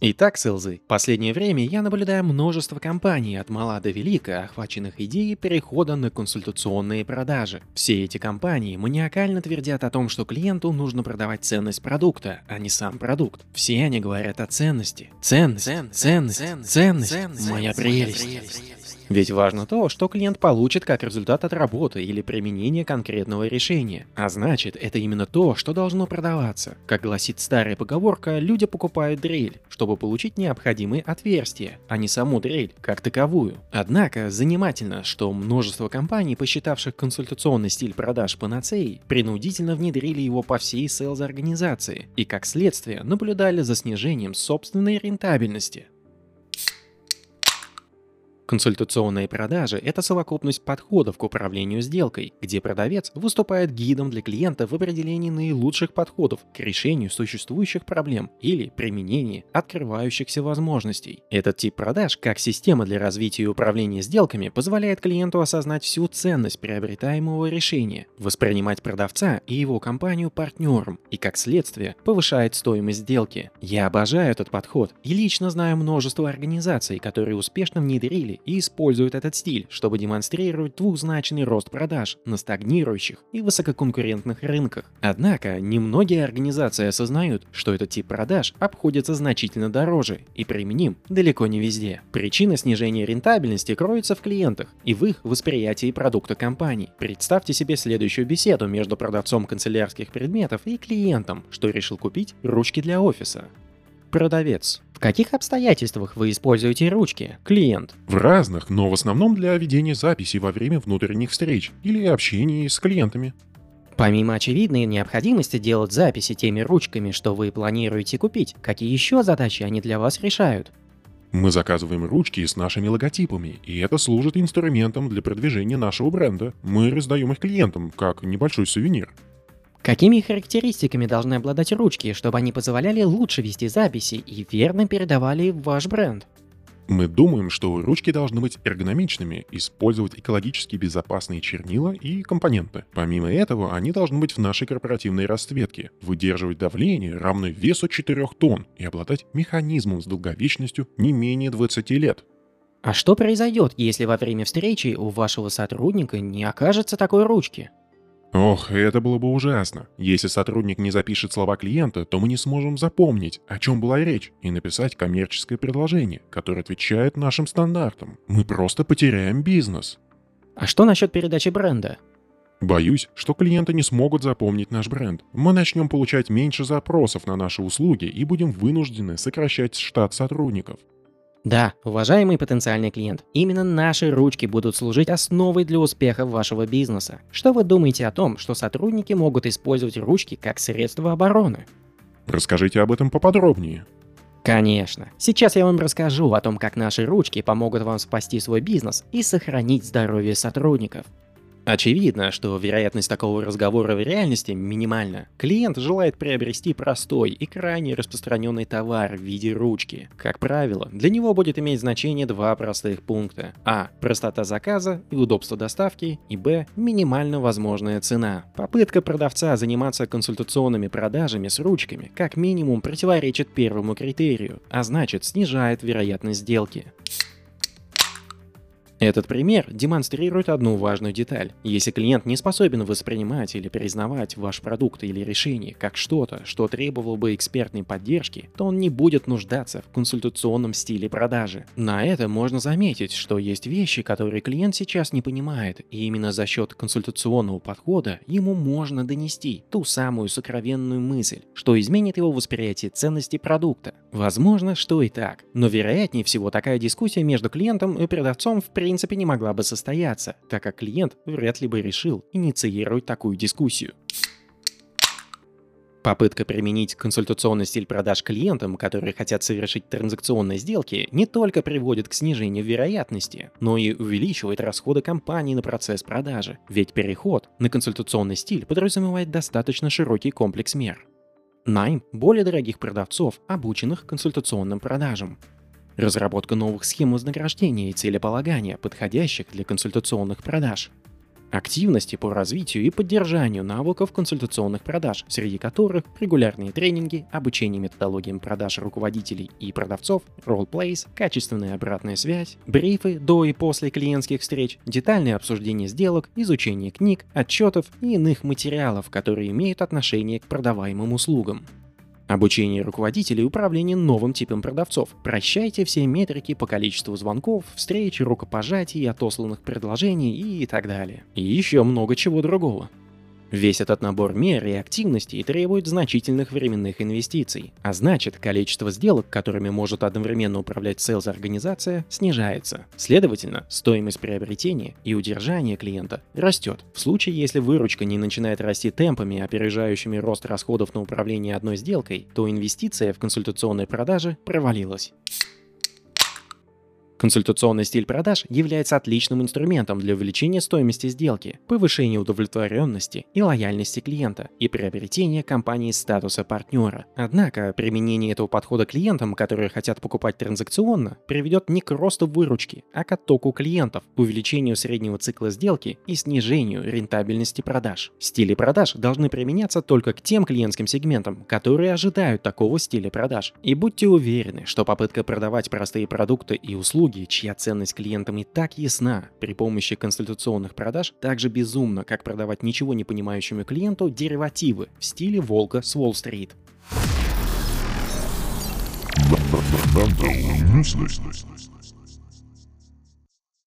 Итак, Сэлзы, в последнее время я наблюдаю множество компаний от мала до велика, охваченных идеей перехода на консультационные продажи. Все эти компании маниакально твердят о том, что клиенту нужно продавать ценность продукта, а не сам продукт. Все они говорят о ценности. Ценность, ценность, ценность, ценность, моя прелесть. Ведь важно то, что клиент получит как результат от работы или применения конкретного решения. А значит, это именно то, что должно продаваться. Как гласит старая поговорка, люди покупают дрель, чтобы получить необходимые отверстия, а не саму дрель, как таковую. Однако, занимательно, что множество компаний, посчитавших консультационный стиль продаж панацеей, принудительно внедрили его по всей селс организации и, как следствие, наблюдали за снижением собственной рентабельности. Консультационные продажи – это совокупность подходов к управлению сделкой, где продавец выступает гидом для клиента в определении наилучших подходов к решению существующих проблем или применении открывающихся возможностей. Этот тип продаж, как система для развития и управления сделками, позволяет клиенту осознать всю ценность приобретаемого решения, воспринимать продавца и его компанию партнером и, как следствие, повышает стоимость сделки. Я обожаю этот подход и лично знаю множество организаций, которые успешно внедрили и используют этот стиль, чтобы демонстрировать двухзначный рост продаж на стагнирующих и высококонкурентных рынках. Однако, немногие организации осознают, что этот тип продаж обходится значительно дороже и применим далеко не везде. Причина снижения рентабельности кроется в клиентах и в их восприятии продукта компании. Представьте себе следующую беседу между продавцом канцелярских предметов и клиентом, что решил купить ручки для офиса. Продавец. В каких обстоятельствах вы используете ручки, клиент? В разных, но в основном для ведения записей во время внутренних встреч или общения с клиентами. Помимо очевидной необходимости делать записи теми ручками, что вы планируете купить, какие еще задачи они для вас решают? Мы заказываем ручки с нашими логотипами, и это служит инструментом для продвижения нашего бренда. Мы раздаем их клиентам, как небольшой сувенир. Какими характеристиками должны обладать ручки, чтобы они позволяли лучше вести записи и верно передавали ваш бренд? Мы думаем, что ручки должны быть эргономичными, использовать экологически безопасные чернила и компоненты. Помимо этого, они должны быть в нашей корпоративной расцветке, выдерживать давление, равное весу 4 тонн, и обладать механизмом с долговечностью не менее 20 лет. А что произойдет, если во время встречи у вашего сотрудника не окажется такой ручки? Ох, это было бы ужасно. Если сотрудник не запишет слова клиента, то мы не сможем запомнить, о чем была речь, и написать коммерческое предложение, которое отвечает нашим стандартам. Мы просто потеряем бизнес. А что насчет передачи бренда? Боюсь, что клиенты не смогут запомнить наш бренд. Мы начнем получать меньше запросов на наши услуги и будем вынуждены сокращать штат сотрудников. Да, уважаемый потенциальный клиент, именно наши ручки будут служить основой для успеха вашего бизнеса. Что вы думаете о том, что сотрудники могут использовать ручки как средство обороны? Расскажите об этом поподробнее. Конечно. Сейчас я вам расскажу о том, как наши ручки помогут вам спасти свой бизнес и сохранить здоровье сотрудников. Очевидно, что вероятность такого разговора в реальности минимальна. Клиент желает приобрести простой и крайне распространенный товар в виде ручки. Как правило, для него будет иметь значение два простых пункта. А. Простота заказа и удобство доставки. И Б. Минимально возможная цена. Попытка продавца заниматься консультационными продажами с ручками как минимум противоречит первому критерию, а значит снижает вероятность сделки. Этот пример демонстрирует одну важную деталь. Если клиент не способен воспринимать или признавать ваш продукт или решение как что-то, что требовало бы экспертной поддержки, то он не будет нуждаться в консультационном стиле продажи. На это можно заметить, что есть вещи, которые клиент сейчас не понимает, и именно за счет консультационного подхода ему можно донести ту самую сокровенную мысль, что изменит его восприятие ценности продукта. Возможно, что и так, но вероятнее всего такая дискуссия между клиентом и продавцом в принципе принципе не могла бы состояться, так как клиент вряд ли бы решил инициировать такую дискуссию. Попытка применить консультационный стиль продаж клиентам, которые хотят совершить транзакционные сделки, не только приводит к снижению вероятности, но и увеличивает расходы компании на процесс продажи. Ведь переход на консультационный стиль подразумевает достаточно широкий комплекс мер. Найм более дорогих продавцов, обученных консультационным продажам разработка новых схем вознаграждения и целеполагания, подходящих для консультационных продаж, Активности по развитию и поддержанию навыков консультационных продаж, среди которых регулярные тренинги, обучение методологиям продаж руководителей и продавцов, ролл-плейс, качественная обратная связь, брифы до и после клиентских встреч, детальное обсуждение сделок, изучение книг, отчетов и иных материалов, которые имеют отношение к продаваемым услугам. Обучение руководителей и управление новым типом продавцов. Прощайте все метрики по количеству звонков, встреч, рукопожатий, отосланных предложений и так далее. И еще много чего другого. Весь этот набор мер и активностей требует значительных временных инвестиций, а значит, количество сделок, которыми может одновременно управлять селс-организация, снижается. Следовательно, стоимость приобретения и удержания клиента растет. В случае, если выручка не начинает расти темпами, опережающими рост расходов на управление одной сделкой, то инвестиция в консультационные продажи провалилась. Консультационный стиль продаж является отличным инструментом для увеличения стоимости сделки, повышения удовлетворенности и лояльности клиента и приобретения компании статуса партнера. Однако применение этого подхода клиентам, которые хотят покупать транзакционно, приведет не к росту выручки, а к оттоку клиентов, увеличению среднего цикла сделки и снижению рентабельности продаж. Стили продаж должны применяться только к тем клиентским сегментам, которые ожидают такого стиля продаж. И будьте уверены, что попытка продавать простые продукты и услуги услуги, чья ценность клиентам и так ясна, при помощи консультационных продаж так же безумно, как продавать ничего не понимающему клиенту деривативы в стиле волка с Уолл-стрит. Мысли.